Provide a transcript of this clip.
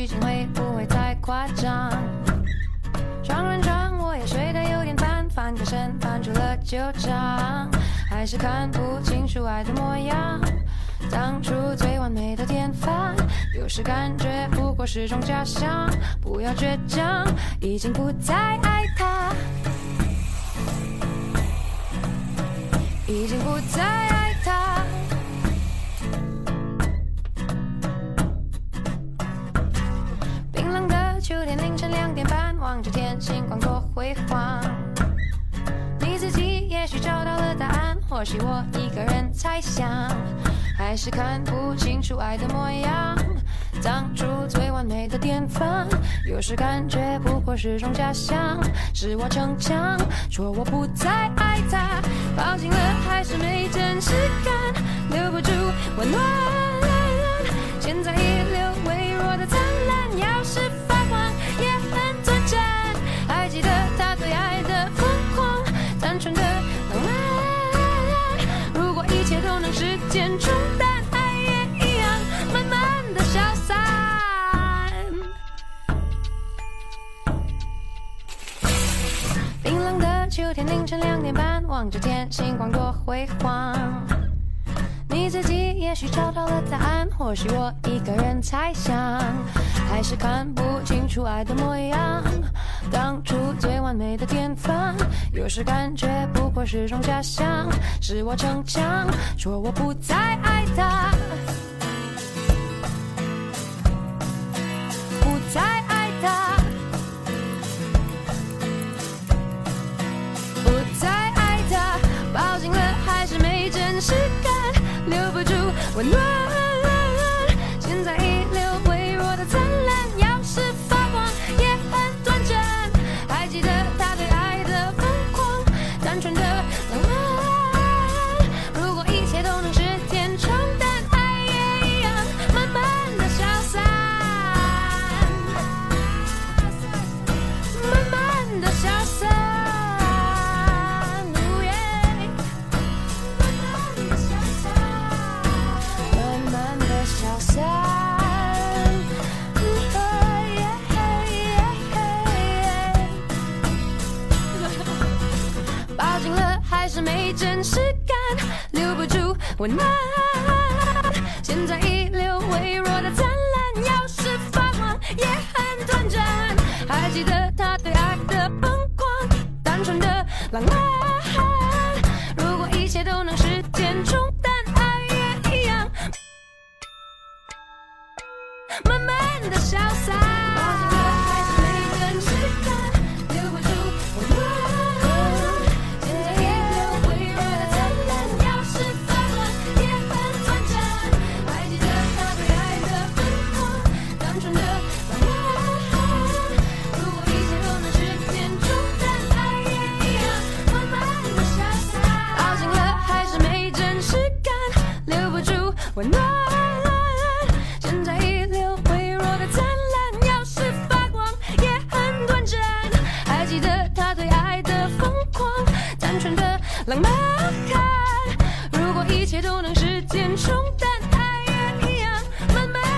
剧情会不会太夸张？双人床我也睡得有点烦，翻个身翻出了旧账，还是看不清楚爱的模样。当初最完美的典范，有时感觉不过是种假象。不要倔强，已经不再爱他，已经不再秋天凌晨两点半，望着天，星光多辉煌。你自己也许找到了答案，或许我一个人猜想，还是看不清楚爱的模样。当初最完美的典范，有时感觉不过是种假象。是我逞强，说我不再爱他，抱紧了还是没真实感，留不住温暖。昨天凌晨两点半，望着天，星光多辉煌。你自己也许找到了答案，或许我一个人猜想，还是看不清楚爱的模样。当初最完美的典范，有时感觉不过是种假象。是我逞强，说我不再爱他，不抱紧了还是没真实感，留不住温暖。现在遗留微弱的残浪漫，如果一切都能时间冲淡，爱也一样慢慢。